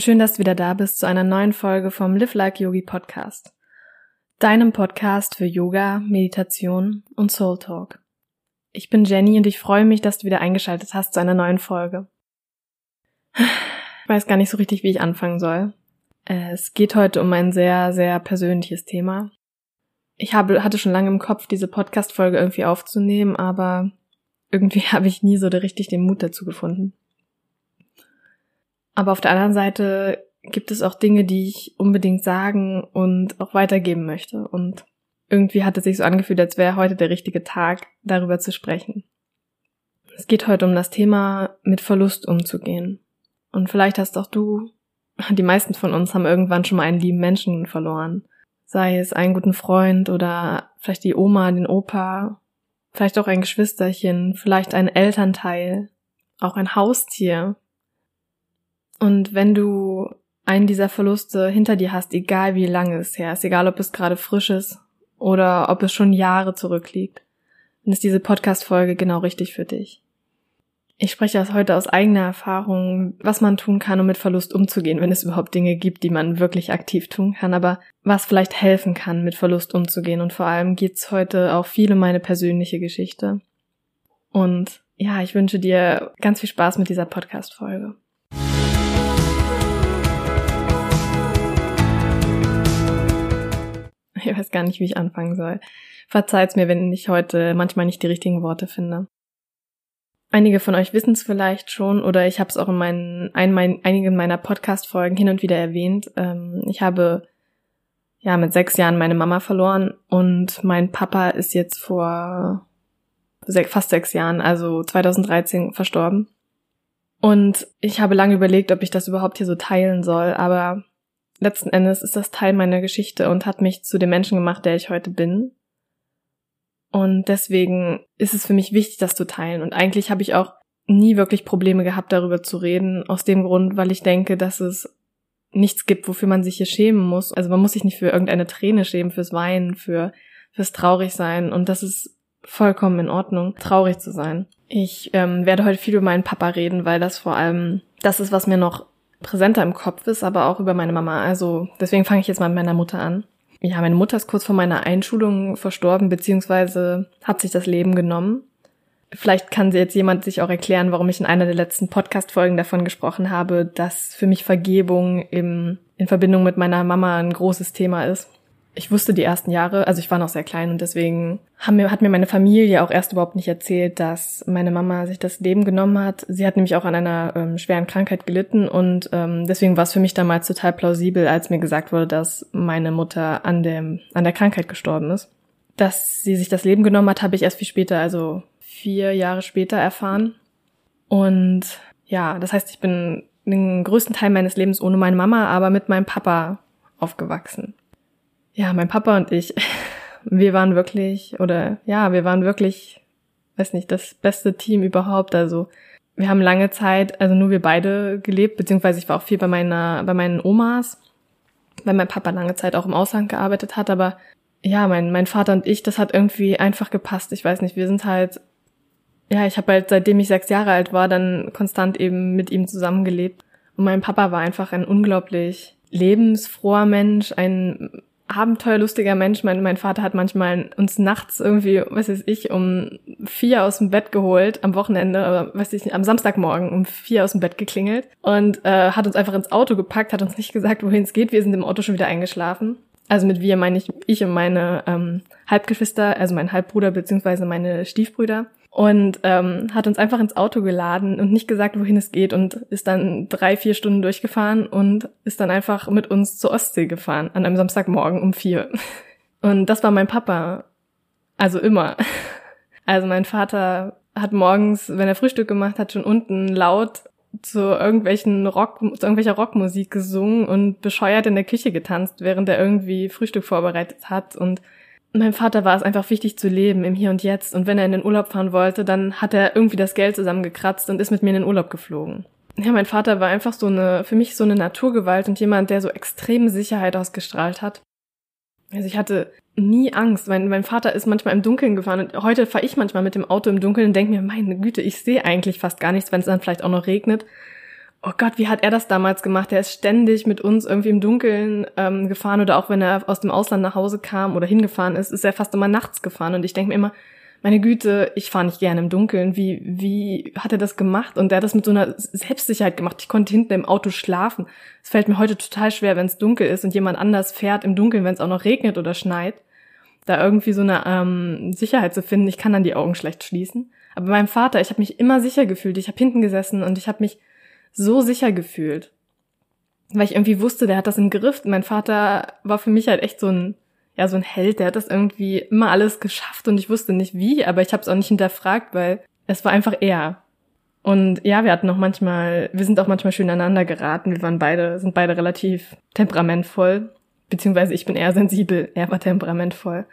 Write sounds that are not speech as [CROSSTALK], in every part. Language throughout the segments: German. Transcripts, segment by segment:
Und schön, dass du wieder da bist zu einer neuen Folge vom Live Like Yogi Podcast. Deinem Podcast für Yoga, Meditation und Soul Talk. Ich bin Jenny und ich freue mich, dass du wieder eingeschaltet hast zu einer neuen Folge. Ich weiß gar nicht so richtig, wie ich anfangen soll. Es geht heute um ein sehr, sehr persönliches Thema. Ich habe, hatte schon lange im Kopf, diese Podcast-Folge irgendwie aufzunehmen, aber irgendwie [LAUGHS] habe ich nie so richtig den Mut dazu gefunden. Aber auf der anderen Seite gibt es auch Dinge, die ich unbedingt sagen und auch weitergeben möchte. Und irgendwie hat es sich so angefühlt, als wäre heute der richtige Tag, darüber zu sprechen. Es geht heute um das Thema, mit Verlust umzugehen. Und vielleicht hast auch du, [LAUGHS] die meisten von uns haben irgendwann schon mal einen lieben Menschen verloren. Sei es einen guten Freund oder vielleicht die Oma, den Opa, vielleicht auch ein Geschwisterchen, vielleicht ein Elternteil, auch ein Haustier, und wenn du einen dieser Verluste hinter dir hast, egal wie lange es her ist, egal ob es gerade frisch ist oder ob es schon Jahre zurückliegt, dann ist diese Podcast-Folge genau richtig für dich. Ich spreche das heute aus eigener Erfahrung, was man tun kann, um mit Verlust umzugehen, wenn es überhaupt Dinge gibt, die man wirklich aktiv tun kann, aber was vielleicht helfen kann, mit Verlust umzugehen. Und vor allem geht's heute auch viel um meine persönliche Geschichte. Und ja, ich wünsche dir ganz viel Spaß mit dieser Podcast-Folge. [LAUGHS] Ich weiß gar nicht, wie ich anfangen soll. Verzeiht's mir, wenn ich heute manchmal nicht die richtigen Worte finde. Einige von euch wissen es vielleicht schon oder ich habe es auch in meinen ein, mein, einigen meiner Podcast-Folgen hin und wieder erwähnt. Ähm, ich habe ja mit sechs Jahren meine Mama verloren und mein Papa ist jetzt vor fast sechs Jahren, also 2013, verstorben. Und ich habe lange überlegt, ob ich das überhaupt hier so teilen soll, aber letzten Endes ist das Teil meiner Geschichte und hat mich zu dem Menschen gemacht, der ich heute bin. Und deswegen ist es für mich wichtig, das zu teilen. Und eigentlich habe ich auch nie wirklich Probleme gehabt, darüber zu reden, aus dem Grund, weil ich denke, dass es nichts gibt, wofür man sich hier schämen muss. Also man muss sich nicht für irgendeine Träne schämen, fürs Weinen, für fürs Traurigsein. Und das ist vollkommen in Ordnung, traurig zu sein. Ich ähm, werde heute viel über meinen Papa reden, weil das vor allem das ist, was mir noch präsenter im Kopf ist, aber auch über meine Mama. Also deswegen fange ich jetzt mal mit meiner Mutter an. Ja, meine Mutter ist kurz vor meiner Einschulung verstorben, beziehungsweise hat sich das Leben genommen. Vielleicht kann jetzt jemand sich auch erklären, warum ich in einer der letzten Podcast-Folgen davon gesprochen habe, dass für mich Vergebung im, in Verbindung mit meiner Mama ein großes Thema ist ich wusste die ersten Jahre, also ich war noch sehr klein und deswegen mir, hat mir meine Familie auch erst überhaupt nicht erzählt, dass meine Mama sich das Leben genommen hat. Sie hat nämlich auch an einer ähm, schweren Krankheit gelitten und ähm, deswegen war es für mich damals total plausibel, als mir gesagt wurde, dass meine Mutter an dem an der Krankheit gestorben ist. Dass sie sich das Leben genommen hat, habe ich erst viel später, also vier Jahre später erfahren. Und ja, das heißt, ich bin den größten Teil meines Lebens ohne meine Mama, aber mit meinem Papa aufgewachsen. Ja, mein Papa und ich, [LAUGHS] wir waren wirklich, oder ja, wir waren wirklich, weiß nicht, das beste Team überhaupt. Also wir haben lange Zeit, also nur wir beide gelebt, beziehungsweise ich war auch viel bei meiner, bei meinen Omas, weil mein Papa lange Zeit auch im Ausland gearbeitet hat, aber ja, mein, mein Vater und ich, das hat irgendwie einfach gepasst. Ich weiß nicht, wir sind halt, ja, ich habe halt seitdem ich sechs Jahre alt war, dann konstant eben mit ihm zusammengelebt. Und mein Papa war einfach ein unglaublich lebensfroher Mensch, ein abenteuerlustiger Mensch. Mein, mein Vater hat manchmal uns nachts irgendwie, was weiß ich, um vier aus dem Bett geholt am Wochenende, aber weiß ich nicht, am Samstagmorgen um vier aus dem Bett geklingelt und äh, hat uns einfach ins Auto gepackt, hat uns nicht gesagt, wohin es geht. Wir sind im Auto schon wieder eingeschlafen. Also mit wir meine ich ich und meine ähm, Halbgeschwister, also mein Halbbruder beziehungsweise meine Stiefbrüder und ähm, hat uns einfach ins Auto geladen und nicht gesagt, wohin es geht und ist dann drei, vier Stunden durchgefahren und ist dann einfach mit uns zur Ostsee gefahren an einem Samstagmorgen um vier. [LAUGHS] Und das war mein Papa. Also immer. [LAUGHS] Also mein Vater hat morgens, wenn er Frühstück gemacht hat, schon unten laut zu irgendwelchen Rock, zu irgendwelcher Rockmusik gesungen und bescheuert in der Küche getanzt, während er irgendwie Frühstück vorbereitet hat und meinem Vater war es einfach wichtig zu leben im Hier und Jetzt. Und wenn er in den Urlaub fahren wollte, dann hat er irgendwie das Geld zusammengekratzt und ist mit mir in den Urlaub geflogen. Ja, mein Vater war einfach so eine, für mich so eine Naturgewalt und jemand, der so extreme Sicherheit ausgestrahlt hat. Also ich hatte nie Angst. Mein, mein Vater ist manchmal im Dunkeln gefahren und heute fahre ich manchmal mit dem Auto im Dunkeln und denke mir, meine Güte, ich sehe eigentlich fast gar nichts, wenn es dann vielleicht auch noch regnet. Oh Gott, wie hat er das damals gemacht? Er ist ständig mit uns irgendwie im Dunkeln ähm, gefahren oder auch wenn er aus dem Ausland nach Hause kam oder hingefahren ist, ist er fast immer nachts gefahren. Und ich denke mir immer, meine Güte, ich fahre nicht gerne im Dunkeln. Wie, wie hat er das gemacht? Und er hat das mit so einer Selbstsicherheit gemacht. Ich konnte hinten im Auto schlafen. Es fällt mir heute total schwer, wenn es dunkel ist und jemand anders fährt im Dunkeln, wenn es auch noch regnet oder schneit. Da irgendwie so eine ähm, Sicherheit zu finden. Ich kann dann die Augen schlecht schließen. Aber meinem Vater, ich habe mich immer sicher gefühlt. Ich habe hinten gesessen und ich habe mich so sicher gefühlt. Weil ich irgendwie wusste, der hat das im Griff. Mein Vater war für mich halt echt so ein, ja, so ein Held. Der hat das irgendwie immer alles geschafft und ich wusste nicht wie, aber ich habe es auch nicht hinterfragt, weil es war einfach er. Und ja, wir hatten auch manchmal, wir sind auch manchmal schön aneinander geraten. Wir waren beide, sind beide relativ temperamentvoll. Beziehungsweise ich bin eher sensibel, er war temperamentvoll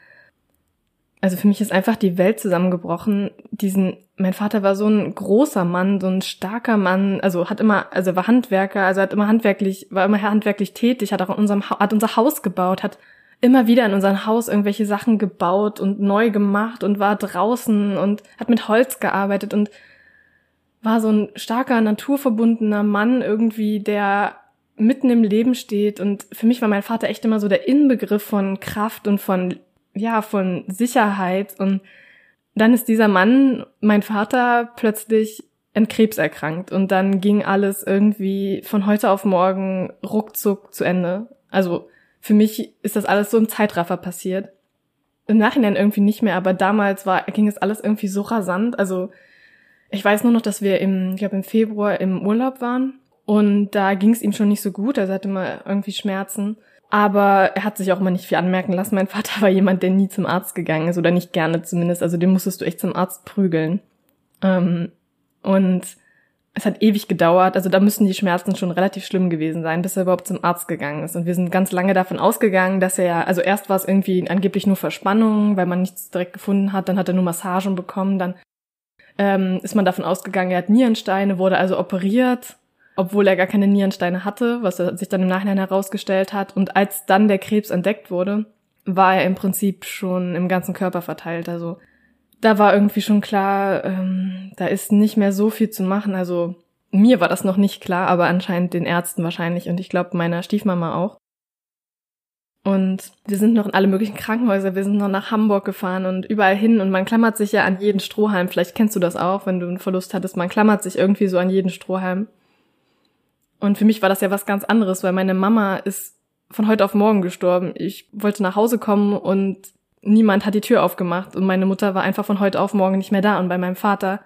also für mich ist einfach die Welt zusammengebrochen. Diesen, mein Vater war so ein großer Mann, so ein starker Mann, also hat immer, also war Handwerker, also hat immer handwerklich, war immer handwerklich tätig, hat auch in unserem, hat unser Haus gebaut, hat immer wieder in unserem Haus irgendwelche Sachen gebaut und neu gemacht und war draußen und hat mit Holz gearbeitet und war so ein starker, naturverbundener Mann irgendwie, der mitten im Leben steht. Und für mich war mein Vater echt immer so der Inbegriff von Kraft und von ja, von Sicherheit. Und dann ist dieser Mann, mein Vater, plötzlich an Krebs erkrankt. Und dann ging alles irgendwie von heute auf morgen ruckzuck zu Ende. Also für mich ist das alles so im Zeitraffer passiert. Im Nachhinein irgendwie nicht mehr, aber damals war, ging es alles irgendwie so rasant. Also ich weiß nur noch, dass wir im, ich glaube im Februar im Urlaub waren und da ging es ihm schon nicht so gut. Also er hatte immer irgendwie Schmerzen. Aber er hat sich auch immer nicht viel anmerken lassen. Mein Vater war jemand, der nie zum Arzt gegangen ist oder nicht gerne zumindest. Also den musstest du echt zum Arzt prügeln. Ähm, und es hat ewig gedauert. Also da müssen die Schmerzen schon relativ schlimm gewesen sein, bis er überhaupt zum Arzt gegangen ist. Und wir sind ganz lange davon ausgegangen, dass er, also erst war es irgendwie angeblich nur Verspannung, weil man nichts direkt gefunden hat. Dann hat er nur Massagen bekommen. Dann ähm, ist man davon ausgegangen, er hat Nierensteine, wurde also operiert obwohl er gar keine Nierensteine hatte, was er sich dann im Nachhinein herausgestellt hat. Und als dann der Krebs entdeckt wurde, war er im Prinzip schon im ganzen Körper verteilt. Also da war irgendwie schon klar, ähm, da ist nicht mehr so viel zu machen. Also mir war das noch nicht klar, aber anscheinend den Ärzten wahrscheinlich und ich glaube meiner Stiefmama auch. Und wir sind noch in alle möglichen Krankenhäuser, wir sind noch nach Hamburg gefahren und überall hin und man klammert sich ja an jeden Strohhalm. Vielleicht kennst du das auch, wenn du einen Verlust hattest. Man klammert sich irgendwie so an jeden Strohhalm. Und für mich war das ja was ganz anderes, weil meine Mama ist von heute auf morgen gestorben. Ich wollte nach Hause kommen und niemand hat die Tür aufgemacht und meine Mutter war einfach von heute auf morgen nicht mehr da. Und bei meinem Vater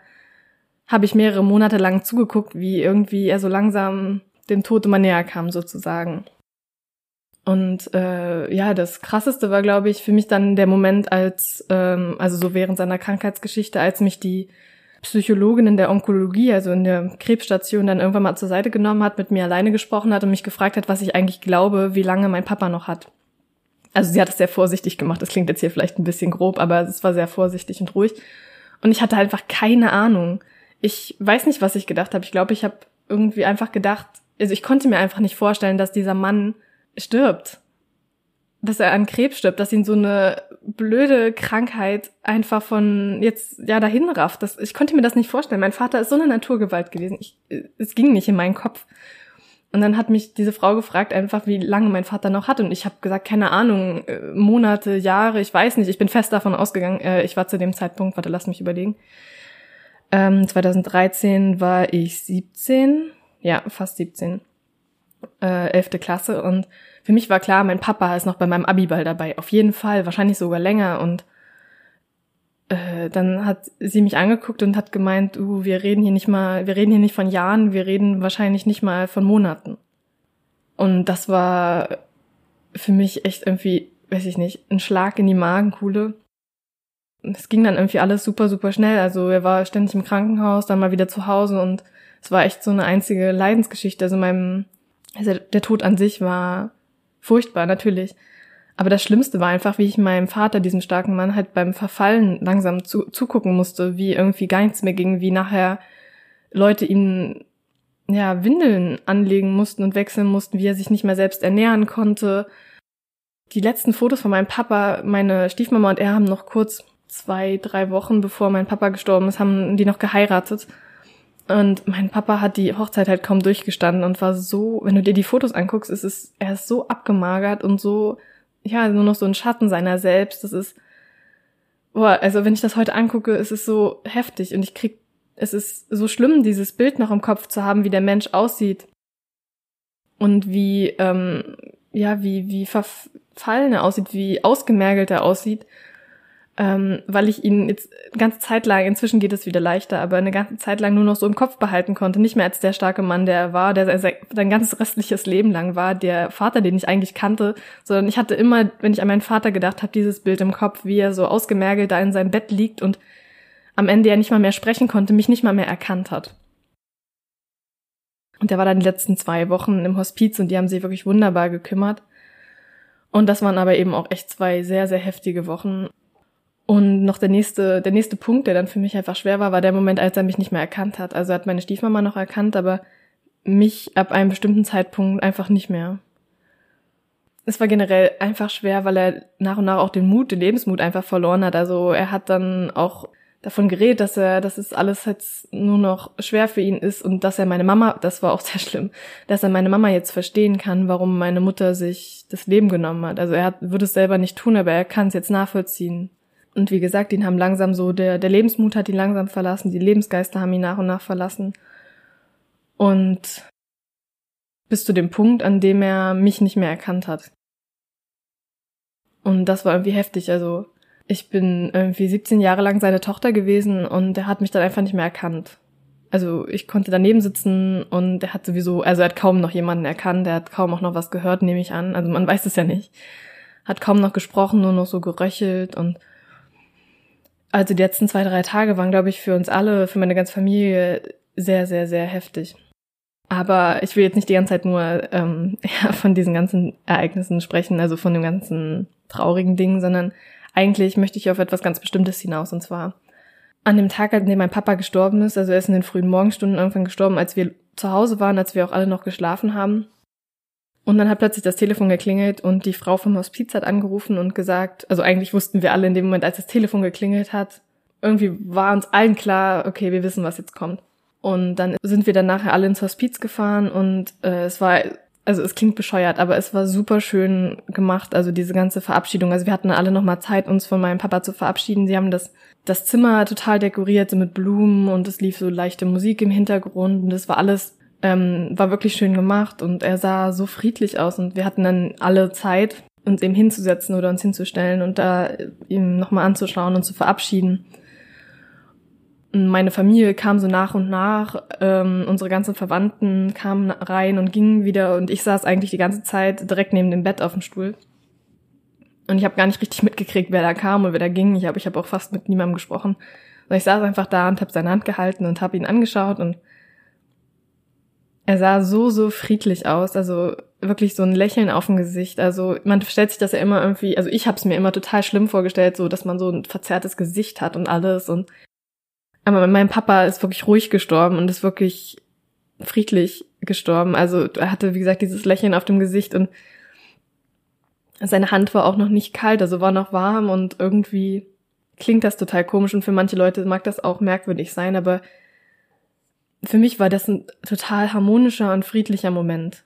habe ich mehrere Monate lang zugeguckt, wie irgendwie er so langsam dem Tod immer näher kam sozusagen. Und äh, ja, das Krasseste war, glaube ich, für mich dann der Moment, als, ähm, also so während seiner Krankheitsgeschichte, als mich die Psychologin in der Onkologie, also in der Krebsstation, dann irgendwann mal zur Seite genommen hat, mit mir alleine gesprochen hat und mich gefragt hat, was ich eigentlich glaube, wie lange mein Papa noch hat. Also sie hat es sehr vorsichtig gemacht. Das klingt jetzt hier vielleicht ein bisschen grob, aber es war sehr vorsichtig und ruhig. Und ich hatte einfach keine Ahnung. Ich weiß nicht, was ich gedacht habe. Ich glaube, ich habe irgendwie einfach gedacht, also ich konnte mir einfach nicht vorstellen, dass dieser Mann stirbt dass er an Krebs stirbt, dass ihn so eine blöde Krankheit einfach von jetzt ja dahin rafft. Das, ich konnte mir das nicht vorstellen. Mein Vater ist so eine Naturgewalt gewesen. Ich, es ging nicht in meinen Kopf. Und dann hat mich diese Frau gefragt, einfach wie lange mein Vater noch hat. Und ich habe gesagt, keine Ahnung, äh, Monate, Jahre, ich weiß nicht. Ich bin fest davon ausgegangen. Äh, ich war zu dem Zeitpunkt, warte, lass mich überlegen. Ähm, 2013 war ich 17, ja, fast 17, äh, 11. Klasse. Und für mich war klar, mein Papa ist noch bei meinem Abiball dabei. Auf jeden Fall, wahrscheinlich sogar länger. Und äh, dann hat sie mich angeguckt und hat gemeint, uh, wir reden hier nicht mal, wir reden hier nicht von Jahren, wir reden wahrscheinlich nicht mal von Monaten. Und das war für mich echt irgendwie, weiß ich nicht, ein Schlag in die Magenkuhle. Es ging dann irgendwie alles super, super schnell. Also er war ständig im Krankenhaus, dann mal wieder zu Hause und es war echt so eine einzige Leidensgeschichte. Also meinem, also der Tod an sich war furchtbar, natürlich. Aber das Schlimmste war einfach, wie ich meinem Vater, diesem starken Mann, halt beim Verfallen langsam zu, zugucken musste, wie irgendwie gar nichts mehr ging, wie nachher Leute ihm ja Windeln anlegen mussten und wechseln mussten, wie er sich nicht mehr selbst ernähren konnte. Die letzten Fotos von meinem Papa, meine Stiefmama und er haben noch kurz zwei, drei Wochen bevor mein Papa gestorben ist, haben die noch geheiratet. Und mein Papa hat die Hochzeit halt kaum durchgestanden und war so, wenn du dir die Fotos anguckst, ist es, er ist so abgemagert und so, ja, nur noch so ein Schatten seiner selbst. Das ist, boah, also wenn ich das heute angucke, ist es so heftig und ich krieg, es ist so schlimm, dieses Bild noch im Kopf zu haben, wie der Mensch aussieht und wie, ähm, ja, wie, wie verfallen er aussieht, wie ausgemergelt er aussieht ähm, weil ich ihn jetzt eine ganze Zeit lang, inzwischen geht es wieder leichter, aber eine ganze Zeit lang nur noch so im Kopf behalten konnte. Nicht mehr als der starke Mann, der er war, der sein, ganzes restliches Leben lang war, der Vater, den ich eigentlich kannte, sondern ich hatte immer, wenn ich an meinen Vater gedacht habe, dieses Bild im Kopf, wie er so ausgemergelt da in seinem Bett liegt und am Ende ja nicht mal mehr sprechen konnte, mich nicht mal mehr erkannt hat. Und der war dann die letzten zwei Wochen im Hospiz und die haben sich wirklich wunderbar gekümmert. Und das waren aber eben auch echt zwei sehr, sehr heftige Wochen. Und noch der nächste, der nächste Punkt, der dann für mich einfach schwer war, war der Moment, als er mich nicht mehr erkannt hat. Also er hat meine Stiefmama noch erkannt, aber mich ab einem bestimmten Zeitpunkt einfach nicht mehr. Es war generell einfach schwer, weil er nach und nach auch den Mut, den Lebensmut einfach verloren hat. Also er hat dann auch davon geredet, dass er, dass es alles jetzt nur noch schwer für ihn ist und dass er meine Mama, das war auch [LAUGHS] sehr schlimm, dass er meine Mama jetzt verstehen kann, warum meine Mutter sich das Leben genommen hat. Also er hat, würde es selber nicht tun, aber er kann es jetzt nachvollziehen. Und wie gesagt, ihn haben langsam so, der, der Lebensmut hat ihn langsam verlassen, die Lebensgeister haben ihn nach und nach verlassen. Und bis zu dem Punkt, an dem er mich nicht mehr erkannt hat. Und das war irgendwie heftig. Also ich bin irgendwie 17 Jahre lang seine Tochter gewesen und er hat mich dann einfach nicht mehr erkannt. Also ich konnte daneben sitzen und er hat sowieso, also er hat kaum noch jemanden erkannt, er hat kaum auch noch was gehört, nehme ich an. Also man weiß es ja nicht. Hat kaum noch gesprochen, nur noch so geröchelt und also die letzten zwei, drei Tage waren, glaube ich, für uns alle, für meine ganze Familie sehr, sehr, sehr heftig. Aber ich will jetzt nicht die ganze Zeit nur ähm, [LAUGHS] ja, von diesen ganzen Ereignissen sprechen, also von dem ganzen traurigen Ding, sondern eigentlich möchte ich auf etwas ganz Bestimmtes hinaus. Und zwar an dem Tag, an dem mein Papa gestorben ist, also er ist in den frühen Morgenstunden irgendwann gestorben, als wir zu Hause waren, als wir auch alle noch geschlafen haben. Und dann hat plötzlich das Telefon geklingelt und die Frau vom Hospiz hat angerufen und gesagt, also eigentlich wussten wir alle in dem Moment, als das Telefon geklingelt hat, irgendwie war uns allen klar, okay, wir wissen, was jetzt kommt. Und dann sind wir dann nachher alle ins Hospiz gefahren und äh, es war, also es klingt bescheuert, aber es war super schön gemacht, also diese ganze Verabschiedung. Also wir hatten alle nochmal Zeit, uns von meinem Papa zu verabschieden. Sie haben das, das Zimmer total dekoriert, so mit Blumen und es lief so leichte Musik im Hintergrund und es war alles ähm, war wirklich schön gemacht und er sah so friedlich aus und wir hatten dann alle Zeit, uns eben hinzusetzen oder uns hinzustellen und da ihm nochmal anzuschauen und zu verabschieden. Und meine Familie kam so nach und nach, ähm, unsere ganzen Verwandten kamen rein und gingen wieder und ich saß eigentlich die ganze Zeit direkt neben dem Bett auf dem Stuhl. Und ich habe gar nicht richtig mitgekriegt, wer da kam und wer da ging. Ich habe ich hab auch fast mit niemandem gesprochen. Und ich saß einfach da und habe seine Hand gehalten und habe ihn angeschaut und er sah so, so friedlich aus, also wirklich so ein Lächeln auf dem Gesicht. Also man stellt sich das ja immer irgendwie, also ich habe es mir immer total schlimm vorgestellt, so dass man so ein verzerrtes Gesicht hat und alles. Und aber mein Papa ist wirklich ruhig gestorben und ist wirklich friedlich gestorben. Also er hatte, wie gesagt, dieses Lächeln auf dem Gesicht und seine Hand war auch noch nicht kalt, also war noch warm und irgendwie klingt das total komisch und für manche Leute mag das auch merkwürdig sein, aber für mich war das ein total harmonischer und friedlicher Moment.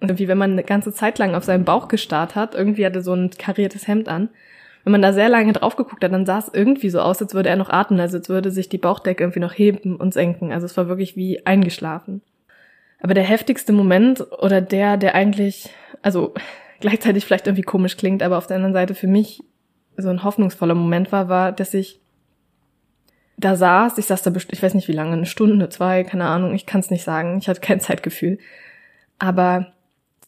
Irgendwie, wenn man eine ganze Zeit lang auf seinen Bauch gestarrt hat, irgendwie hatte so ein kariertes Hemd an. Wenn man da sehr lange drauf geguckt hat, dann sah es irgendwie so aus, als würde er noch atmen, also als würde sich die Bauchdecke irgendwie noch heben und senken. Also es war wirklich wie eingeschlafen. Aber der heftigste Moment oder der, der eigentlich, also [LAUGHS] gleichzeitig vielleicht irgendwie komisch klingt, aber auf der anderen Seite für mich so ein hoffnungsvoller Moment war, war, dass ich da saß, ich saß da, ich weiß nicht wie lange, eine Stunde, zwei, keine Ahnung, ich kann es nicht sagen, ich hatte kein [LAUGHS] Zeitgefühl. Aber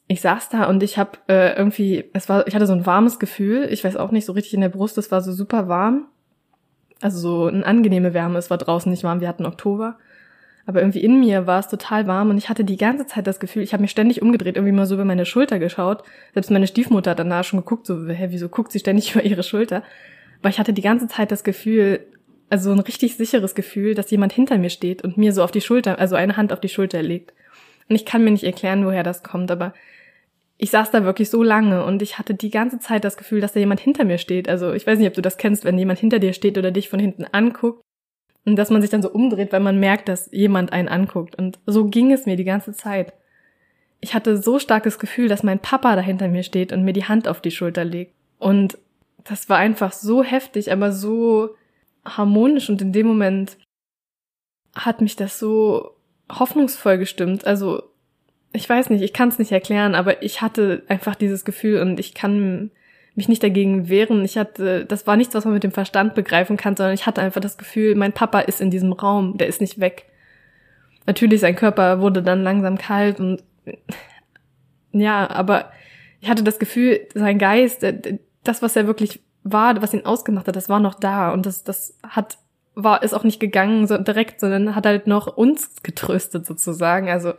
ich saß da und ich habe äh, irgendwie, es war, ich hatte so ein warmes Gefühl, ich weiß auch nicht so richtig in der Brust, es war so super warm, also so eine angenehme Wärme, es war draußen nicht warm, wir hatten Oktober, aber irgendwie in mir war es total warm und ich hatte die ganze Zeit das Gefühl, ich habe mich ständig umgedreht, irgendwie mal so über meine Schulter geschaut, selbst meine Stiefmutter hat danach schon geguckt, so, hä, wieso guckt sie ständig [LAUGHS] über ihre Schulter? Weil ich hatte die ganze Zeit das Gefühl, also so ein richtig sicheres Gefühl, dass jemand hinter mir steht und mir so auf die Schulter, also eine Hand auf die Schulter legt. Und ich kann mir nicht erklären, woher das kommt, aber ich saß da wirklich so lange und ich hatte die ganze Zeit das Gefühl, dass da jemand hinter mir steht. Also ich weiß nicht, ob du das kennst, wenn jemand hinter dir steht oder dich von hinten anguckt Und dass man sich dann so umdreht, weil man merkt, dass jemand einen anguckt. Und so ging es mir die ganze Zeit. Ich hatte so starkes Gefühl, dass mein Papa da hinter mir steht und mir die Hand auf die Schulter legt. Und das war einfach so heftig, aber so harmonisch und in dem Moment hat mich das so hoffnungsvoll gestimmt. Also ich weiß nicht, ich kann es nicht erklären, aber ich hatte einfach dieses Gefühl und ich kann mich nicht dagegen wehren. Ich hatte, das war nichts, was man mit dem Verstand begreifen kann, sondern ich hatte einfach das Gefühl, mein Papa ist in diesem Raum, der ist nicht weg. Natürlich, sein Körper wurde dann langsam kalt und ja, aber ich hatte das Gefühl, sein Geist, das, was er wirklich war, was ihn ausgemacht hat, das war noch da und das, das hat war ist auch nicht gegangen so direkt, sondern hat halt noch uns getröstet sozusagen. Also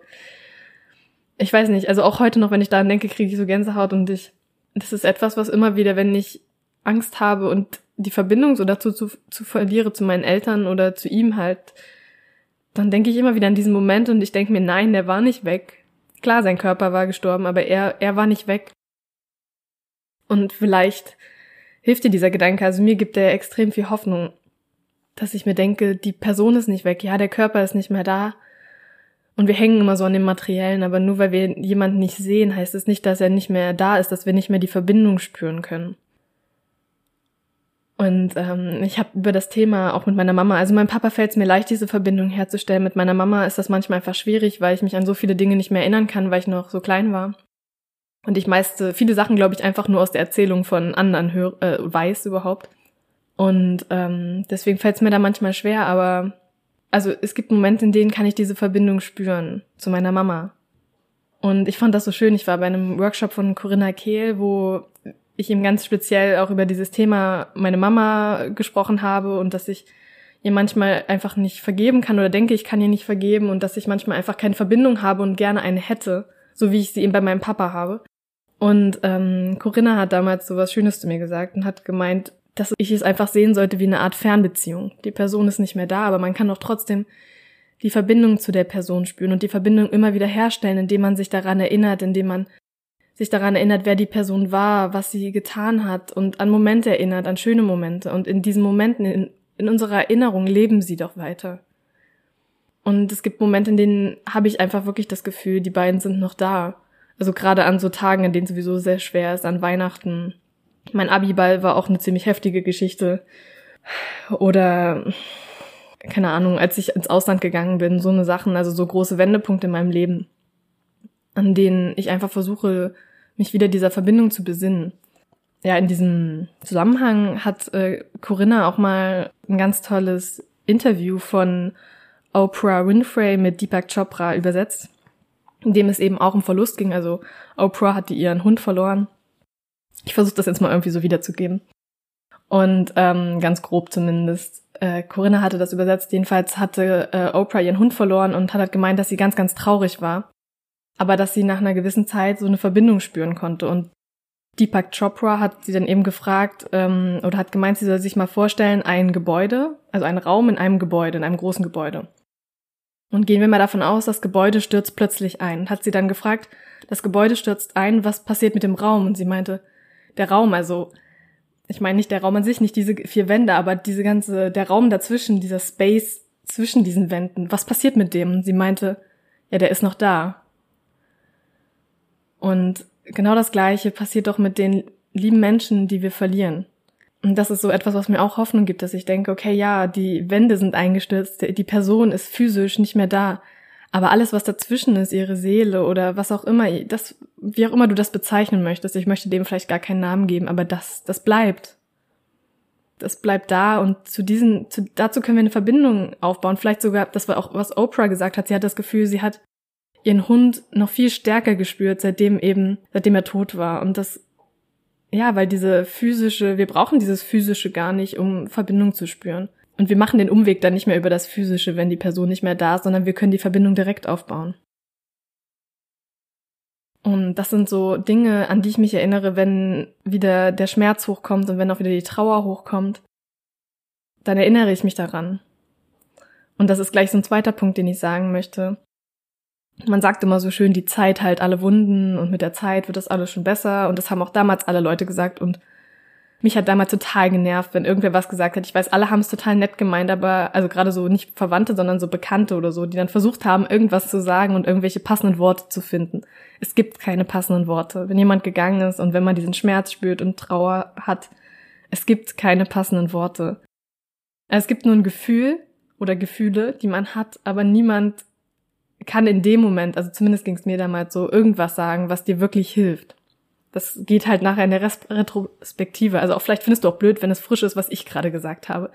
ich weiß nicht, also auch heute noch, wenn ich daran denke, kriege ich so Gänsehaut und ich das ist etwas, was immer wieder, wenn ich Angst habe und die Verbindung so dazu zu, zu verliere zu meinen Eltern oder zu ihm halt, dann denke ich immer wieder an diesen Moment und ich denke mir, nein, der war nicht weg. Klar, sein Körper war gestorben, aber er, er war nicht weg. Und vielleicht hilft dir dieser Gedanke, also mir gibt er extrem viel Hoffnung, dass ich mir denke, die Person ist nicht weg, ja, der Körper ist nicht mehr da, und wir hängen immer so an dem Materiellen, aber nur weil wir jemanden nicht sehen, heißt es nicht, dass er nicht mehr da ist, dass wir nicht mehr die Verbindung spüren können. Und ähm, ich habe über das Thema auch mit meiner Mama, also meinem Papa fällt es mir leicht, diese Verbindung herzustellen. Mit meiner Mama ist das manchmal einfach schwierig, weil ich mich an so viele Dinge nicht mehr erinnern kann, weil ich noch so klein war. Und ich meiste, viele Sachen, glaube ich, einfach nur aus der Erzählung von anderen hör, äh, weiß überhaupt. Und ähm, deswegen fällt es mir da manchmal schwer, aber also es gibt Momente, in denen kann ich diese Verbindung spüren zu meiner Mama. Und ich fand das so schön. Ich war bei einem Workshop von Corinna Kehl, wo ich ihm ganz speziell auch über dieses Thema meine Mama gesprochen habe und dass ich ihr manchmal einfach nicht vergeben kann oder denke, ich kann ihr nicht vergeben und dass ich manchmal einfach keine Verbindung habe und gerne eine hätte, so wie ich sie eben bei meinem Papa habe. Und ähm, Corinna hat damals so was Schönes zu mir gesagt und hat gemeint, dass ich es einfach sehen sollte wie eine Art Fernbeziehung. Die Person ist nicht mehr da, aber man kann doch trotzdem die Verbindung zu der Person spüren und die Verbindung immer wieder herstellen, indem man sich daran erinnert, indem man sich daran erinnert, wer die Person war, was sie getan hat und an Momente erinnert, an schöne Momente. Und in diesen Momenten, in, in unserer Erinnerung leben sie doch weiter. Und es gibt Momente, in denen habe ich einfach wirklich das Gefühl, die beiden sind noch da. Also gerade an so Tagen, in denen sowieso sehr schwer ist, an Weihnachten mein Abiball war auch eine ziemlich heftige Geschichte. Oder keine Ahnung, als ich ins Ausland gegangen bin, so eine Sachen, also so große Wendepunkte in meinem Leben, an denen ich einfach versuche, mich wieder dieser Verbindung zu besinnen. Ja, in diesem Zusammenhang hat äh, Corinna auch mal ein ganz tolles Interview von Oprah Winfrey mit Deepak Chopra übersetzt, in dem es eben auch um Verlust ging. Also Oprah hatte ihren Hund verloren ich versuche das jetzt mal irgendwie so wiederzugeben. Und ähm, ganz grob zumindest. Äh, Corinna hatte das übersetzt. Jedenfalls hatte äh, Oprah ihren Hund verloren und hat halt gemeint, dass sie ganz, ganz traurig war. Aber dass sie nach einer gewissen Zeit so eine Verbindung spüren konnte. Und Deepak Chopra hat sie dann eben gefragt ähm, oder hat gemeint, sie soll sich mal vorstellen, ein Gebäude, also ein Raum in einem Gebäude, in einem großen Gebäude. Und gehen wir mal davon aus, das Gebäude stürzt plötzlich ein. Hat sie dann gefragt, das Gebäude stürzt ein, was passiert mit dem Raum? Und sie meinte, der Raum, also ich meine nicht der Raum an sich, nicht diese vier Wände, aber diese ganze, der Raum dazwischen, dieser Space zwischen diesen Wänden, was passiert mit dem? Und sie meinte, ja, der ist noch da. Und genau das Gleiche passiert doch mit den lieben Menschen, die wir verlieren. Und das ist so etwas, was mir auch Hoffnung gibt, dass ich denke, okay, ja, die Wände sind eingestürzt, die Person ist physisch nicht mehr da, aber alles, was dazwischen ist, ihre Seele oder was auch immer, das, wie auch immer du das bezeichnen möchtest, ich möchte dem vielleicht gar keinen Namen geben, aber das, das bleibt. Das bleibt da und zu diesen, zu, dazu können wir eine Verbindung aufbauen. Vielleicht sogar, das war auch, was Oprah gesagt hat. Sie hat das Gefühl, sie hat ihren Hund noch viel stärker gespürt, seitdem eben, seitdem er tot war. Und das, ja, weil diese physische, wir brauchen dieses physische gar nicht, um Verbindung zu spüren. Und wir machen den Umweg dann nicht mehr über das Physische, wenn die Person nicht mehr da ist, sondern wir können die Verbindung direkt aufbauen. Und das sind so Dinge, an die ich mich erinnere, wenn wieder der Schmerz hochkommt und wenn auch wieder die Trauer hochkommt. Dann erinnere ich mich daran. Und das ist gleich so ein zweiter Punkt, den ich sagen möchte. Man sagt immer so schön, die Zeit heilt alle Wunden und mit der Zeit wird das alles schon besser. Und das haben auch damals alle Leute gesagt. Und mich hat damals total genervt, wenn irgendwer was gesagt hat. Ich weiß, alle haben es total nett gemeint, aber also gerade so nicht Verwandte, sondern so Bekannte oder so, die dann versucht haben, irgendwas zu sagen und irgendwelche passenden Worte zu finden. Es gibt keine passenden Worte. Wenn jemand gegangen ist und wenn man diesen Schmerz spürt und Trauer hat, es gibt keine passenden Worte. Es gibt nur ein Gefühl oder Gefühle, die man hat, aber niemand kann in dem Moment, also zumindest ging es mir damals so, irgendwas sagen, was dir wirklich hilft. Das geht halt nachher in der Retrospektive. Also auch vielleicht findest du auch blöd, wenn es frisch ist, was ich gerade gesagt habe.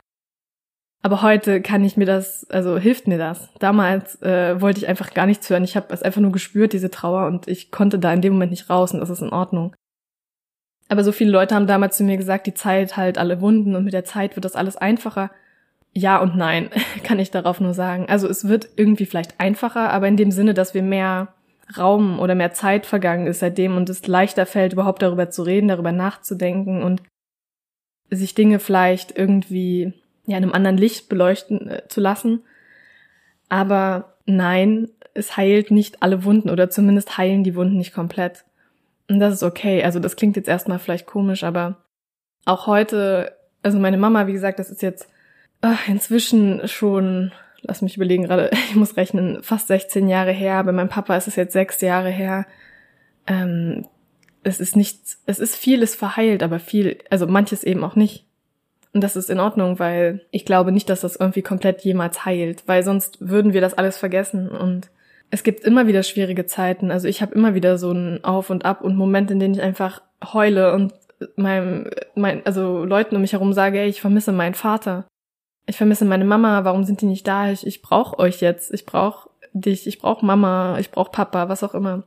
Aber heute kann ich mir das, also hilft mir das. Damals äh, wollte ich einfach gar nichts hören. Ich habe es einfach nur gespürt, diese Trauer, und ich konnte da in dem Moment nicht raus und das ist in Ordnung. Aber so viele Leute haben damals zu mir gesagt, die Zeit halt alle Wunden und mit der Zeit wird das alles einfacher. Ja und nein, [LAUGHS] kann ich darauf nur sagen. Also es wird irgendwie vielleicht einfacher, aber in dem Sinne, dass wir mehr Raum oder mehr Zeit vergangen ist seitdem und es leichter fällt, überhaupt darüber zu reden, darüber nachzudenken und sich Dinge vielleicht irgendwie ja in einem anderen Licht beleuchten äh, zu lassen. Aber nein, es heilt nicht alle Wunden oder zumindest heilen die Wunden nicht komplett. Und das ist okay. Also das klingt jetzt erstmal vielleicht komisch, aber auch heute, also meine Mama, wie gesagt, das ist jetzt ach, inzwischen schon lass mich überlegen gerade, [LAUGHS] ich muss rechnen, fast 16 Jahre her. Bei meinem Papa ist es jetzt sechs Jahre her. Ähm, es ist nichts, es ist vieles verheilt, aber viel, also manches eben auch nicht. Und das ist in Ordnung, weil ich glaube nicht, dass das irgendwie komplett jemals heilt, weil sonst würden wir das alles vergessen. Und es gibt immer wieder schwierige Zeiten. Also ich habe immer wieder so ein Auf und Ab und Momente, in denen ich einfach heule und meinem, mein, also Leuten um mich herum sage, ey, ich vermisse meinen Vater ich vermisse meine Mama, warum sind die nicht da? Ich, ich brauche euch jetzt, ich brauche dich, ich brauche Mama, ich brauche Papa, was auch immer.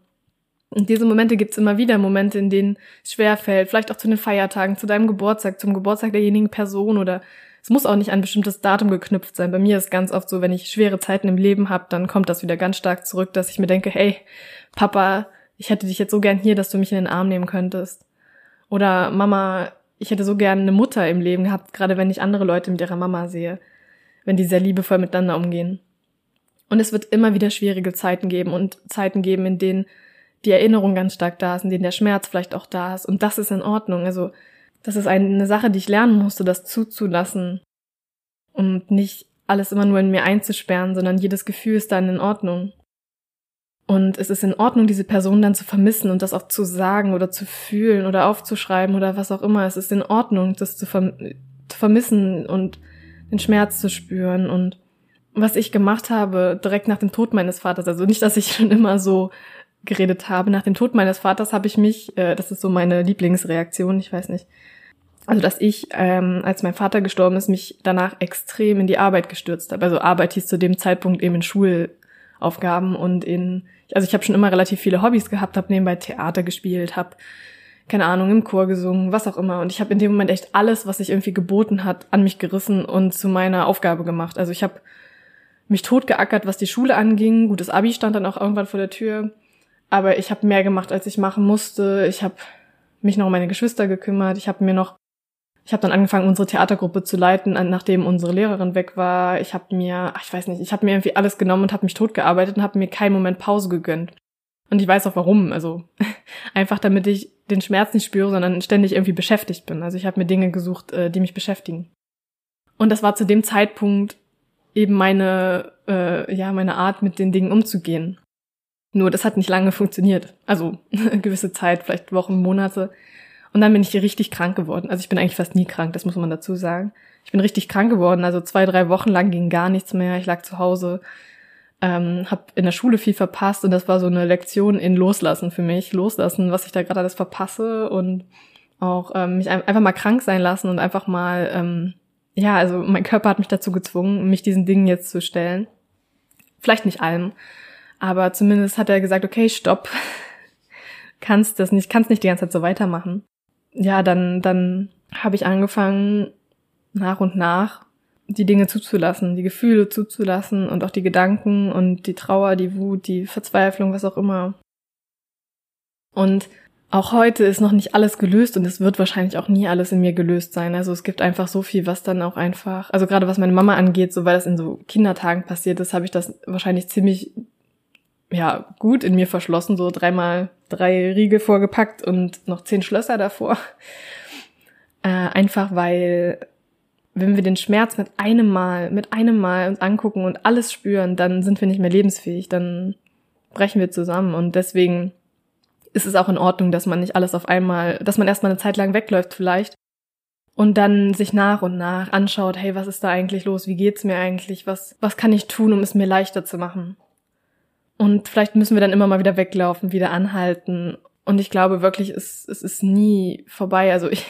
Und diese Momente gibt's immer wieder, Momente, in denen es schwer fällt, vielleicht auch zu den Feiertagen, zu deinem Geburtstag, zum Geburtstag derjenigen Person oder es muss auch nicht an ein bestimmtes Datum geknüpft sein. Bei mir ist ganz oft so, wenn ich schwere Zeiten im Leben habe, dann kommt das wieder ganz stark zurück, dass ich mir denke, hey, Papa, ich hätte dich jetzt so gern hier, dass du mich in den Arm nehmen könntest. Oder Mama, ich hätte so gerne eine Mutter im Leben gehabt, gerade wenn ich andere Leute mit ihrer Mama sehe, wenn die sehr liebevoll miteinander umgehen. Und es wird immer wieder schwierige Zeiten geben und Zeiten geben, in denen die Erinnerung ganz stark da ist, in denen der Schmerz vielleicht auch da ist. Und das ist in Ordnung. Also, das ist eine Sache, die ich lernen musste, das zuzulassen und nicht alles immer nur in mir einzusperren, sondern jedes Gefühl ist dann in Ordnung. Und es ist in Ordnung, diese Person dann zu vermissen und das auch zu sagen oder zu fühlen oder aufzuschreiben oder was auch immer. Es ist in Ordnung, das zu, verm zu vermissen und den Schmerz zu spüren. Und was ich gemacht habe, direkt nach dem Tod meines Vaters, also nicht, dass ich [LAUGHS] schon immer so geredet habe, nach dem Tod meines Vaters habe ich mich, äh, das ist so meine Lieblingsreaktion, ich weiß nicht, also dass ich, ähm, als mein Vater gestorben ist, mich danach extrem in die Arbeit gestürzt habe. Also Arbeit hieß zu dem Zeitpunkt eben in Schulaufgaben und in also ich habe schon immer relativ viele Hobbys gehabt, habe nebenbei Theater gespielt, habe keine Ahnung, im Chor gesungen, was auch immer. Und ich habe in dem Moment echt alles, was sich irgendwie geboten hat, an mich gerissen und zu meiner Aufgabe gemacht. Also ich habe mich totgeackert, was die Schule anging. Gutes Abi stand dann auch irgendwann vor der Tür. Aber ich habe mehr gemacht, als ich machen musste. Ich habe mich noch um meine Geschwister gekümmert. Ich habe mir noch ich habe dann angefangen, unsere Theatergruppe zu leiten, nachdem unsere Lehrerin weg war. Ich habe mir, ach, ich weiß nicht, ich habe mir irgendwie alles genommen und habe mich totgearbeitet und habe mir keinen Moment Pause gegönnt. Und ich weiß auch warum. Also [LAUGHS] einfach damit ich den Schmerz nicht spüre, sondern ständig irgendwie beschäftigt bin. Also ich habe mir Dinge gesucht, äh, die mich beschäftigen. Und das war zu dem Zeitpunkt eben meine, äh, ja, meine Art, mit den Dingen umzugehen. Nur das hat nicht lange funktioniert. Also [LAUGHS] gewisse Zeit, vielleicht Wochen, Monate. Und dann bin ich richtig krank geworden. Also ich bin eigentlich fast nie krank, das muss man dazu sagen. Ich bin richtig krank geworden. Also zwei, drei Wochen lang ging gar nichts mehr. Ich lag zu Hause, ähm, habe in der Schule viel verpasst und das war so eine Lektion in Loslassen für mich. Loslassen, was ich da gerade alles verpasse und auch ähm, mich einfach mal krank sein lassen und einfach mal, ähm, ja, also mein Körper hat mich dazu gezwungen, mich diesen Dingen jetzt zu stellen. Vielleicht nicht allem, aber zumindest hat er gesagt, okay, stopp, [LAUGHS] kannst das nicht, kannst nicht die ganze Zeit so weitermachen ja, dann, dann habe ich angefangen, nach und nach die Dinge zuzulassen, die Gefühle zuzulassen und auch die Gedanken und die Trauer, die Wut, die Verzweiflung, was auch immer. Und auch heute ist noch nicht alles gelöst und es wird wahrscheinlich auch nie alles in mir gelöst sein. Also es gibt einfach so viel, was dann auch einfach, also gerade was meine Mama angeht, so weil das in so Kindertagen passiert ist, habe ich das wahrscheinlich ziemlich ja, gut in mir verschlossen, so dreimal drei Riegel vorgepackt und noch zehn Schlösser davor. Äh, einfach weil, wenn wir den Schmerz mit einem Mal, mit einem Mal uns angucken und alles spüren, dann sind wir nicht mehr lebensfähig, dann brechen wir zusammen. Und deswegen ist es auch in Ordnung, dass man nicht alles auf einmal, dass man erstmal eine Zeit lang wegläuft vielleicht und dann sich nach und nach anschaut, hey, was ist da eigentlich los? Wie geht's mir eigentlich? Was, was kann ich tun, um es mir leichter zu machen? Und vielleicht müssen wir dann immer mal wieder weglaufen, wieder anhalten. Und ich glaube wirklich, es, es ist nie vorbei. Also ich,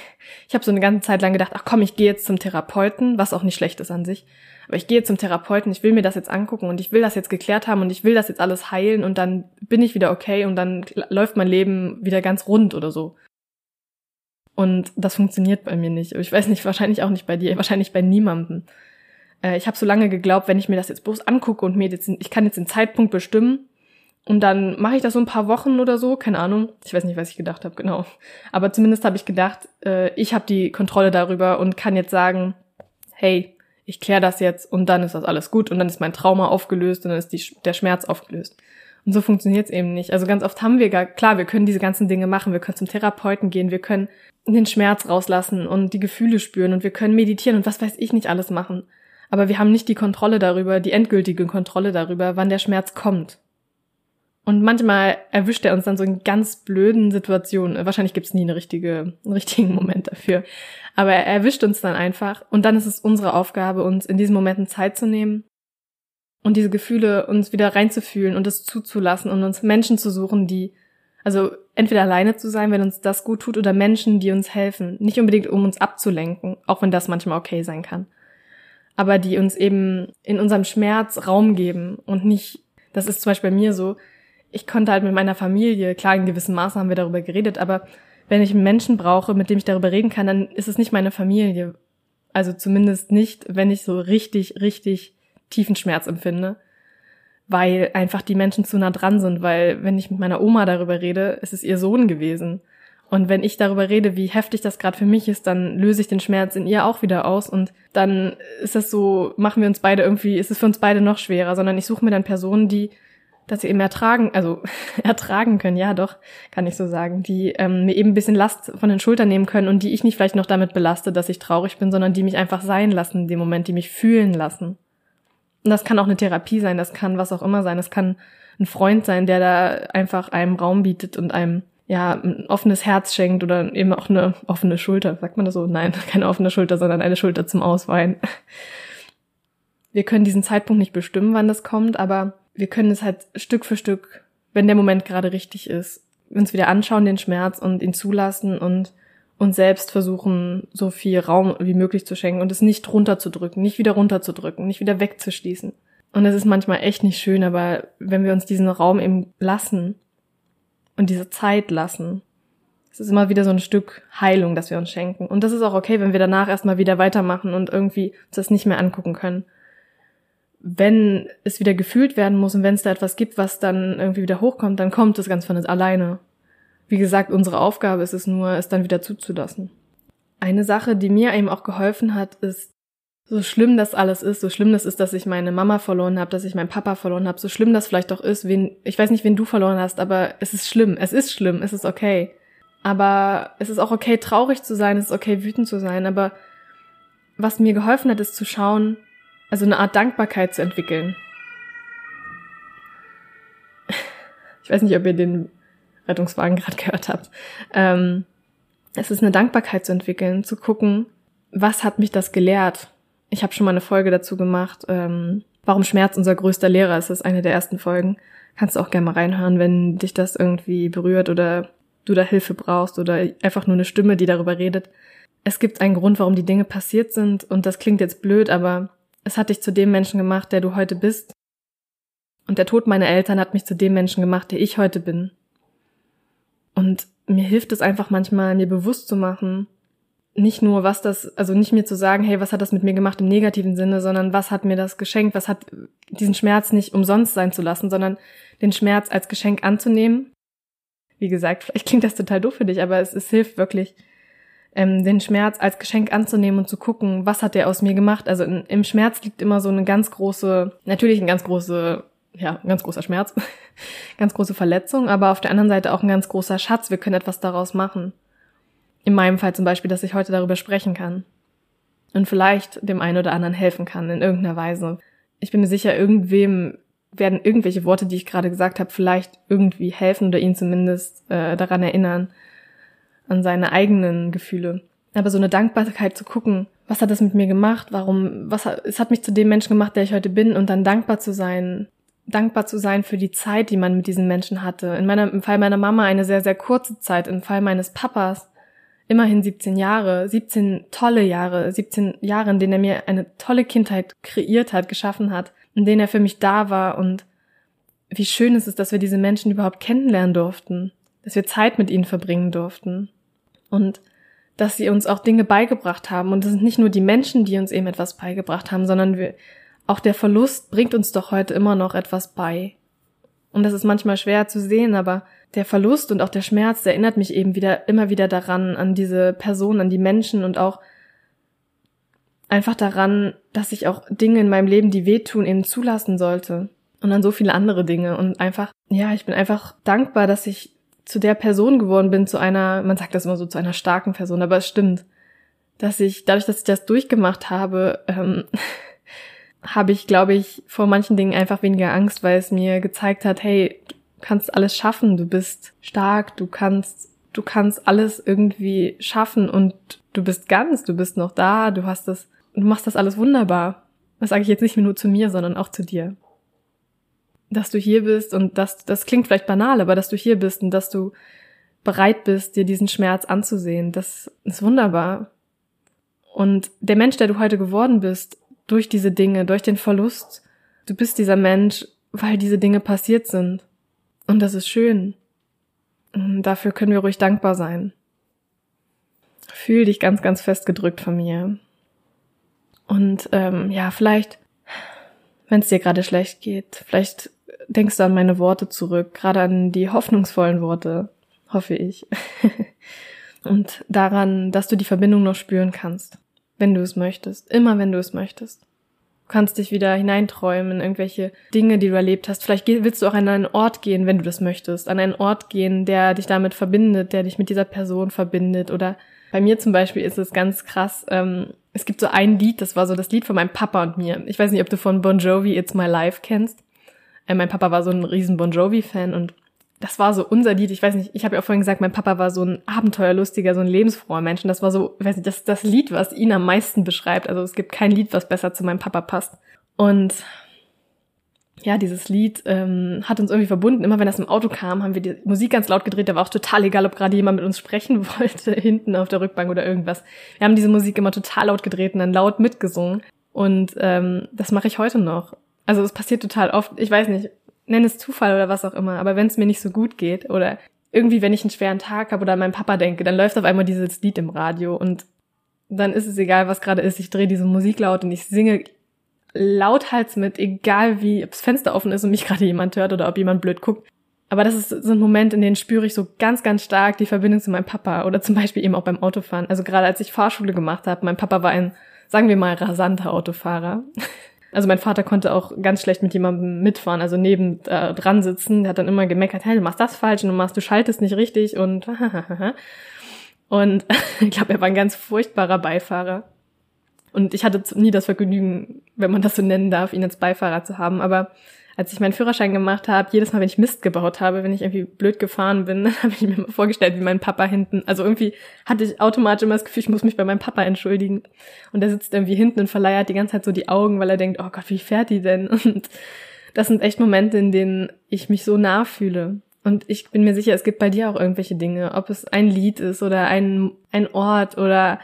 ich habe so eine ganze Zeit lang gedacht, ach komm, ich gehe jetzt zum Therapeuten, was auch nicht schlecht ist an sich. Aber ich gehe zum Therapeuten, ich will mir das jetzt angucken und ich will das jetzt geklärt haben und ich will das jetzt alles heilen und dann bin ich wieder okay und dann läuft mein Leben wieder ganz rund oder so. Und das funktioniert bei mir nicht. Ich weiß nicht, wahrscheinlich auch nicht bei dir, wahrscheinlich bei niemandem. Äh, ich habe so lange geglaubt, wenn ich mir das jetzt bloß angucke und mir jetzt, ich kann jetzt den Zeitpunkt bestimmen und dann mache ich das so ein paar Wochen oder so, keine Ahnung. Ich weiß nicht, was ich gedacht habe, genau. Aber zumindest habe ich gedacht, äh, ich habe die Kontrolle darüber und kann jetzt sagen, hey, ich kläre das jetzt und dann ist das alles gut und dann ist mein Trauma aufgelöst und dann ist die, der Schmerz aufgelöst. Und so funktioniert es eben nicht. Also ganz oft haben wir gar, klar, wir können diese ganzen Dinge machen, wir können zum Therapeuten gehen, wir können den Schmerz rauslassen und die Gefühle spüren und wir können meditieren und was weiß ich nicht alles machen. Aber wir haben nicht die Kontrolle darüber, die endgültige Kontrolle darüber, wann der Schmerz kommt. Und manchmal erwischt er uns dann so in ganz blöden Situationen. Wahrscheinlich gibt's nie eine richtige, einen richtigen [LAUGHS] Moment dafür. Aber er erwischt uns dann einfach. Und dann ist es unsere Aufgabe, uns in diesen Momenten Zeit zu nehmen und diese Gefühle uns wieder reinzufühlen und es zuzulassen und uns Menschen zu suchen, die, also entweder alleine zu sein, wenn uns das gut tut, oder Menschen, die uns helfen. Nicht unbedingt, um uns abzulenken, auch wenn das manchmal okay sein kann. Aber die uns eben in unserem Schmerz Raum geben und nicht, das ist zum Beispiel bei mir so, ich konnte halt mit meiner Familie, klar, in gewissem Maße haben wir darüber geredet, aber wenn ich einen Menschen brauche, mit dem ich darüber reden kann, dann ist es nicht meine Familie. Also zumindest nicht, wenn ich so richtig, richtig tiefen Schmerz empfinde. Weil einfach die Menschen zu nah dran sind, weil wenn ich mit meiner Oma darüber rede, ist es ihr Sohn gewesen. Und wenn ich darüber rede, wie heftig das gerade für mich ist, dann löse ich den Schmerz in ihr auch wieder aus und dann ist das so, machen wir uns beide irgendwie, ist es für uns beide noch schwerer, sondern ich suche mir dann Personen, die dass sie eben ertragen, also [LAUGHS] ertragen können, ja doch, kann ich so sagen, die ähm, mir eben ein bisschen Last von den Schultern nehmen können und die ich nicht vielleicht noch damit belaste, dass ich traurig bin, sondern die mich einfach sein lassen in dem Moment, die mich fühlen lassen. Und das kann auch eine Therapie sein, das kann was auch immer sein, das kann ein Freund sein, der da einfach einem Raum bietet und einem ja ein offenes Herz schenkt oder eben auch eine offene Schulter, sagt man das so? Nein, [LAUGHS] keine offene Schulter, sondern eine Schulter zum Ausweinen. Wir können diesen Zeitpunkt nicht bestimmen, wann das kommt, aber wir können es halt Stück für Stück, wenn der Moment gerade richtig ist, uns wieder anschauen, den Schmerz und ihn zulassen und uns selbst versuchen, so viel Raum wie möglich zu schenken und es nicht runterzudrücken, nicht wieder runterzudrücken, nicht wieder wegzuschließen. Und es ist manchmal echt nicht schön, aber wenn wir uns diesen Raum eben lassen und diese Zeit lassen, es ist immer wieder so ein Stück Heilung, das wir uns schenken. Und das ist auch okay, wenn wir danach erstmal wieder weitermachen und irgendwie uns das nicht mehr angucken können wenn es wieder gefühlt werden muss und wenn es da etwas gibt, was dann irgendwie wieder hochkommt, dann kommt es ganz von alleine. Wie gesagt, unsere Aufgabe ist es nur, es dann wieder zuzulassen. Eine Sache, die mir eben auch geholfen hat, ist, so schlimm das alles ist, so schlimm das ist, dass ich meine Mama verloren habe, dass ich meinen Papa verloren habe, so schlimm das vielleicht auch ist, wen, ich weiß nicht, wen du verloren hast, aber es ist schlimm, es ist schlimm, es ist okay. Aber es ist auch okay, traurig zu sein, es ist okay, wütend zu sein, aber was mir geholfen hat, ist zu schauen, also eine Art Dankbarkeit zu entwickeln. Ich weiß nicht, ob ihr den Rettungswagen gerade gehört habt. Ähm, es ist eine Dankbarkeit zu entwickeln, zu gucken, was hat mich das gelehrt? Ich habe schon mal eine Folge dazu gemacht, ähm, warum Schmerz unser größter Lehrer ist. Das ist eine der ersten Folgen. Kannst du auch gerne mal reinhören, wenn dich das irgendwie berührt oder du da Hilfe brauchst oder einfach nur eine Stimme, die darüber redet. Es gibt einen Grund, warum die Dinge passiert sind und das klingt jetzt blöd, aber es hat dich zu dem Menschen gemacht, der du heute bist. Und der Tod meiner Eltern hat mich zu dem Menschen gemacht, der ich heute bin. Und mir hilft es einfach manchmal, mir bewusst zu machen, nicht nur, was das, also nicht mir zu sagen, hey, was hat das mit mir gemacht im negativen Sinne, sondern was hat mir das geschenkt, was hat diesen Schmerz nicht umsonst sein zu lassen, sondern den Schmerz als Geschenk anzunehmen. Wie gesagt, [LAUGHS] vielleicht klingt das total doof für dich, aber es, es hilft wirklich, ähm, den Schmerz als Geschenk anzunehmen und zu gucken, was hat der aus mir gemacht. Also in, im Schmerz liegt immer so eine ganz große, natürlich ein ganz große, ja, ein ganz großer Schmerz, [LAUGHS] ganz große Verletzung, aber auf der anderen Seite auch ein ganz großer Schatz. Wir können etwas daraus machen. In meinem Fall zum Beispiel, dass ich heute darüber sprechen kann. Und vielleicht dem einen oder anderen helfen kann in irgendeiner Weise. Ich bin mir sicher, irgendwem werden irgendwelche Worte, die ich gerade gesagt habe, vielleicht irgendwie helfen oder ihn zumindest äh, daran erinnern, an seine eigenen Gefühle. Aber so eine Dankbarkeit zu gucken, was hat das mit mir gemacht? Warum, was hat, es hat mich zu dem Menschen gemacht, der ich heute bin und dann dankbar zu sein, dankbar zu sein für die Zeit, die man mit diesen Menschen hatte. In meiner, im Fall meiner Mama eine sehr, sehr kurze Zeit, im Fall meines Papas immerhin 17 Jahre, 17 tolle Jahre, 17 Jahre, in denen er mir eine tolle Kindheit kreiert hat, geschaffen hat, in denen er für mich da war und wie schön ist es, dass wir diese Menschen überhaupt kennenlernen durften, dass wir Zeit mit ihnen verbringen durften und dass sie uns auch Dinge beigebracht haben. Und es sind nicht nur die Menschen, die uns eben etwas beigebracht haben, sondern wir, auch der Verlust bringt uns doch heute immer noch etwas bei. Und das ist manchmal schwer zu sehen, aber der Verlust und auch der Schmerz der erinnert mich eben wieder, immer wieder daran, an diese Person, an die Menschen und auch einfach daran, dass ich auch Dinge in meinem Leben, die wehtun, eben zulassen sollte. Und an so viele andere Dinge. Und einfach, ja, ich bin einfach dankbar, dass ich zu der Person geworden bin, zu einer, man sagt das immer so, zu einer starken Person, aber es stimmt, dass ich, dadurch, dass ich das durchgemacht habe, ähm, [LAUGHS] habe ich, glaube ich, vor manchen Dingen einfach weniger Angst, weil es mir gezeigt hat, hey, kannst alles schaffen, du bist stark, du kannst, du kannst alles irgendwie schaffen und du bist ganz, du bist noch da, du hast das, du machst das alles wunderbar. Das sage ich jetzt nicht nur zu mir, sondern auch zu dir dass du hier bist und dass, das klingt vielleicht banal, aber dass du hier bist und dass du bereit bist, dir diesen Schmerz anzusehen, das ist wunderbar. Und der Mensch, der du heute geworden bist, durch diese Dinge, durch den Verlust, du bist dieser Mensch, weil diese Dinge passiert sind. Und das ist schön. Und dafür können wir ruhig dankbar sein. Fühl dich ganz, ganz fest gedrückt von mir. Und ähm, ja, vielleicht, wenn es dir gerade schlecht geht, vielleicht denkst du an meine Worte zurück, gerade an die hoffnungsvollen Worte, hoffe ich. [LAUGHS] Und daran, dass du die Verbindung noch spüren kannst, wenn du es möchtest, immer wenn du es möchtest. Kannst dich wieder hineinträumen in irgendwelche Dinge, die du erlebt hast. Vielleicht willst du auch an einen Ort gehen, wenn du das möchtest, an einen Ort gehen, der dich damit verbindet, der dich mit dieser Person verbindet. Oder bei mir zum Beispiel ist es ganz krass. Ähm, es gibt so ein Lied, das war so das Lied von meinem Papa und mir. Ich weiß nicht, ob du von Bon Jovi It's My Life kennst. Äh, mein Papa war so ein riesen Bon Jovi-Fan und das war so unser Lied. Ich weiß nicht, ich habe ja auch vorhin gesagt, mein Papa war so ein abenteuerlustiger, so ein lebensfroher Mensch. Und das war so, ich weiß nicht, das das Lied, was ihn am meisten beschreibt. Also es gibt kein Lied, was besser zu meinem Papa passt. Und ja, dieses Lied ähm, hat uns irgendwie verbunden. Immer wenn das im Auto kam, haben wir die Musik ganz laut gedreht. Da war auch total egal, ob gerade jemand mit uns sprechen [LAUGHS] wollte, hinten auf der Rückbank oder irgendwas. Wir haben diese Musik immer total laut gedreht und dann laut mitgesungen. Und ähm, das mache ich heute noch. Also es passiert total oft. Ich weiß nicht, nenn es Zufall oder was auch immer, aber wenn es mir nicht so gut geht oder irgendwie, wenn ich einen schweren Tag habe oder an meinen Papa denke, dann läuft auf einmal dieses Lied im Radio und dann ist es egal, was gerade ist. Ich drehe diese Musik laut und ich singe lauthals mit, egal wie, ob das Fenster offen ist und mich [LAUGHS] gerade jemand hört oder ob jemand blöd guckt. Aber das ist so ein Moment, in dem spüre ich so ganz, ganz stark die Verbindung zu meinem Papa oder zum Beispiel eben auch beim Autofahren. Also gerade als ich Fahrschule gemacht habe, mein Papa war ein, sagen wir mal, rasanter Autofahrer. [LAUGHS] Also mein Vater konnte auch ganz schlecht mit jemandem mitfahren, also neben äh, dran sitzen. Der hat dann immer gemeckert, hey, du machst das falsch und du machst, du schaltest nicht richtig und [LAUGHS] und [LAUGHS] ich glaube, er war ein ganz furchtbarer Beifahrer. Und ich hatte nie das Vergnügen, wenn man das so nennen darf, ihn als Beifahrer zu haben. Aber als ich meinen Führerschein gemacht habe, jedes Mal, wenn ich Mist gebaut habe, wenn ich irgendwie blöd gefahren bin, [LAUGHS] dann habe ich mir mal vorgestellt, wie mein Papa hinten, also irgendwie hatte ich automatisch immer das Gefühl, ich muss mich bei meinem Papa entschuldigen. Und der sitzt irgendwie hinten und verleiert die ganze Zeit so die Augen, weil er denkt, oh Gott, wie fährt die denn? [LAUGHS] Und das sind echt Momente, in denen ich mich so nah fühle. Und ich bin mir sicher, es gibt bei dir auch irgendwelche Dinge, ob es ein Lied ist oder ein, ein Ort oder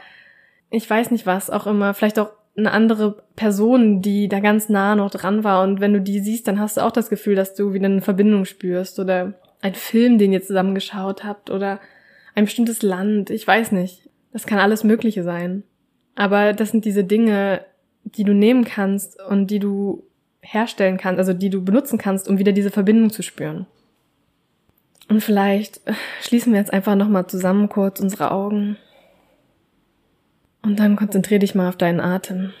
ich weiß nicht was, auch immer, vielleicht auch eine andere Person, die da ganz nah noch dran war. Und wenn du die siehst, dann hast du auch das Gefühl, dass du wieder eine Verbindung spürst oder ein Film, den ihr zusammen geschaut habt oder ein bestimmtes Land. Ich weiß nicht. Das kann alles Mögliche sein. Aber das sind diese Dinge, die du nehmen kannst und die du herstellen kannst, also die du benutzen kannst, um wieder diese Verbindung zu spüren. Und vielleicht schließen wir jetzt einfach nochmal zusammen kurz unsere Augen. Und dann konzentrier dich mal auf deinen Atem.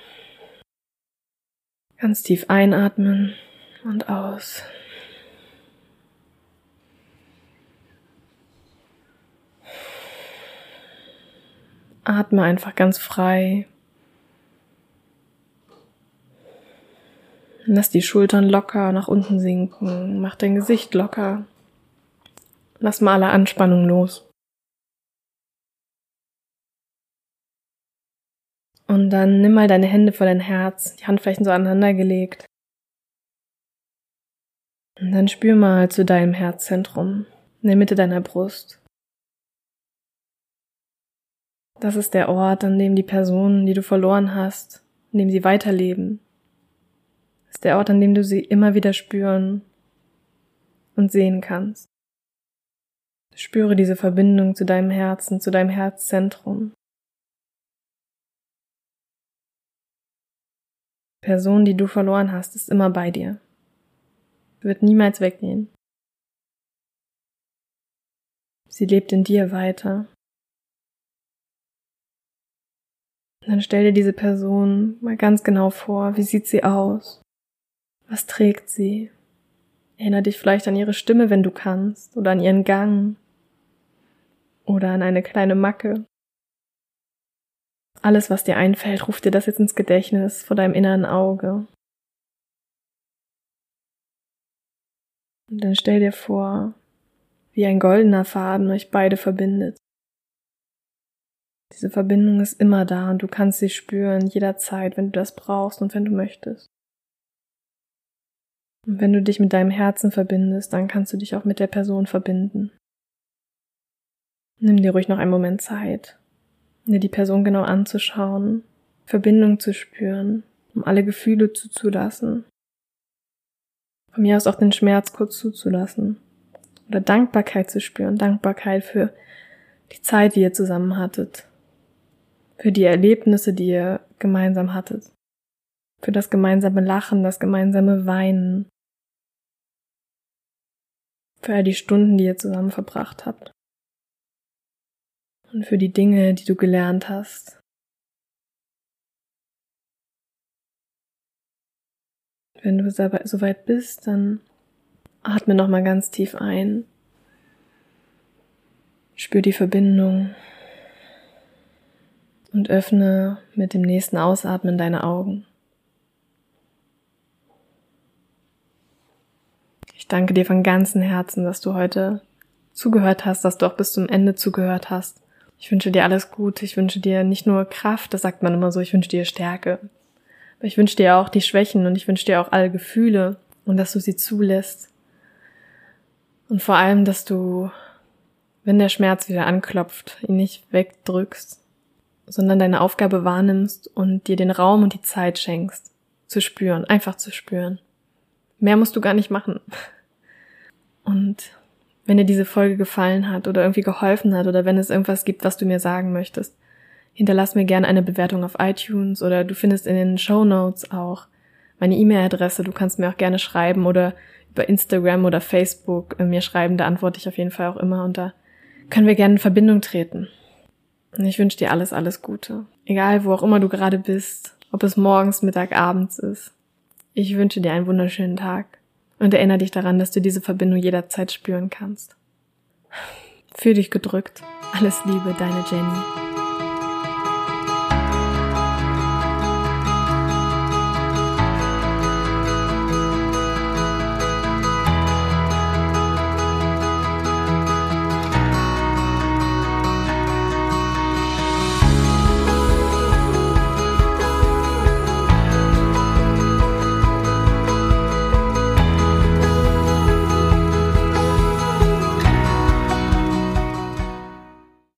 Ganz tief einatmen und aus. Atme einfach ganz frei. Lass die Schultern locker nach unten sinken. Mach dein Gesicht locker. Lass mal alle Anspannung los. Und dann nimm mal deine Hände vor dein Herz, die Handflächen so aneinander gelegt. Und dann spür mal zu deinem Herzzentrum, in der Mitte deiner Brust. Das ist der Ort, an dem die Personen, die du verloren hast, an dem sie weiterleben. Das ist der Ort, an dem du sie immer wieder spüren und sehen kannst. Spüre diese Verbindung zu deinem Herzen, zu deinem Herzzentrum. Person, die du verloren hast, ist immer bei dir. Wird niemals weggehen. Sie lebt in dir weiter. dann stell dir diese Person mal ganz genau vor. Wie sieht sie aus? Was trägt sie? Erinner dich vielleicht an ihre Stimme, wenn du kannst, oder an ihren Gang, oder an eine kleine Macke. Alles, was dir einfällt, ruft dir das jetzt ins Gedächtnis vor deinem inneren Auge. Und dann stell dir vor, wie ein goldener Faden euch beide verbindet. Diese Verbindung ist immer da und du kannst sie spüren jederzeit, wenn du das brauchst und wenn du möchtest. Und wenn du dich mit deinem Herzen verbindest, dann kannst du dich auch mit der Person verbinden. Nimm dir ruhig noch einen Moment Zeit, dir die Person genau anzuschauen, Verbindung zu spüren, um alle Gefühle zuzulassen. Von mir aus auch den Schmerz kurz zuzulassen. Oder Dankbarkeit zu spüren, Dankbarkeit für die Zeit, die ihr zusammen hattet. Für die Erlebnisse, die ihr gemeinsam hattet. Für das gemeinsame Lachen, das gemeinsame Weinen. Für all die Stunden, die ihr zusammen verbracht habt und für die Dinge, die du gelernt hast. Wenn du soweit bist, dann atme nochmal ganz tief ein. Spür die Verbindung und öffne mit dem nächsten Ausatmen deine Augen. Ich danke dir von ganzem Herzen, dass du heute zugehört hast, dass du auch bis zum Ende zugehört hast. Ich wünsche dir alles Gute. Ich wünsche dir nicht nur Kraft, das sagt man immer so, ich wünsche dir Stärke. Aber ich wünsche dir auch die Schwächen und ich wünsche dir auch alle Gefühle und dass du sie zulässt. Und vor allem, dass du, wenn der Schmerz wieder anklopft, ihn nicht wegdrückst, sondern deine Aufgabe wahrnimmst und dir den Raum und die Zeit schenkst, zu spüren, einfach zu spüren. Mehr musst du gar nicht machen. Und wenn dir diese Folge gefallen hat oder irgendwie geholfen hat oder wenn es irgendwas gibt, was du mir sagen möchtest, hinterlass mir gerne eine Bewertung auf iTunes oder du findest in den Show Notes auch meine E-Mail-Adresse. Du kannst mir auch gerne schreiben oder über Instagram oder Facebook mir schreiben. Da antworte ich auf jeden Fall auch immer und da können wir gerne in Verbindung treten. Und ich wünsche dir alles, alles Gute. Egal, wo auch immer du gerade bist, ob es morgens, Mittag, abends ist. Ich wünsche dir einen wunderschönen Tag. Und erinnere dich daran, dass du diese Verbindung jederzeit spüren kannst. Fühl dich gedrückt. Alles Liebe, deine Jenny.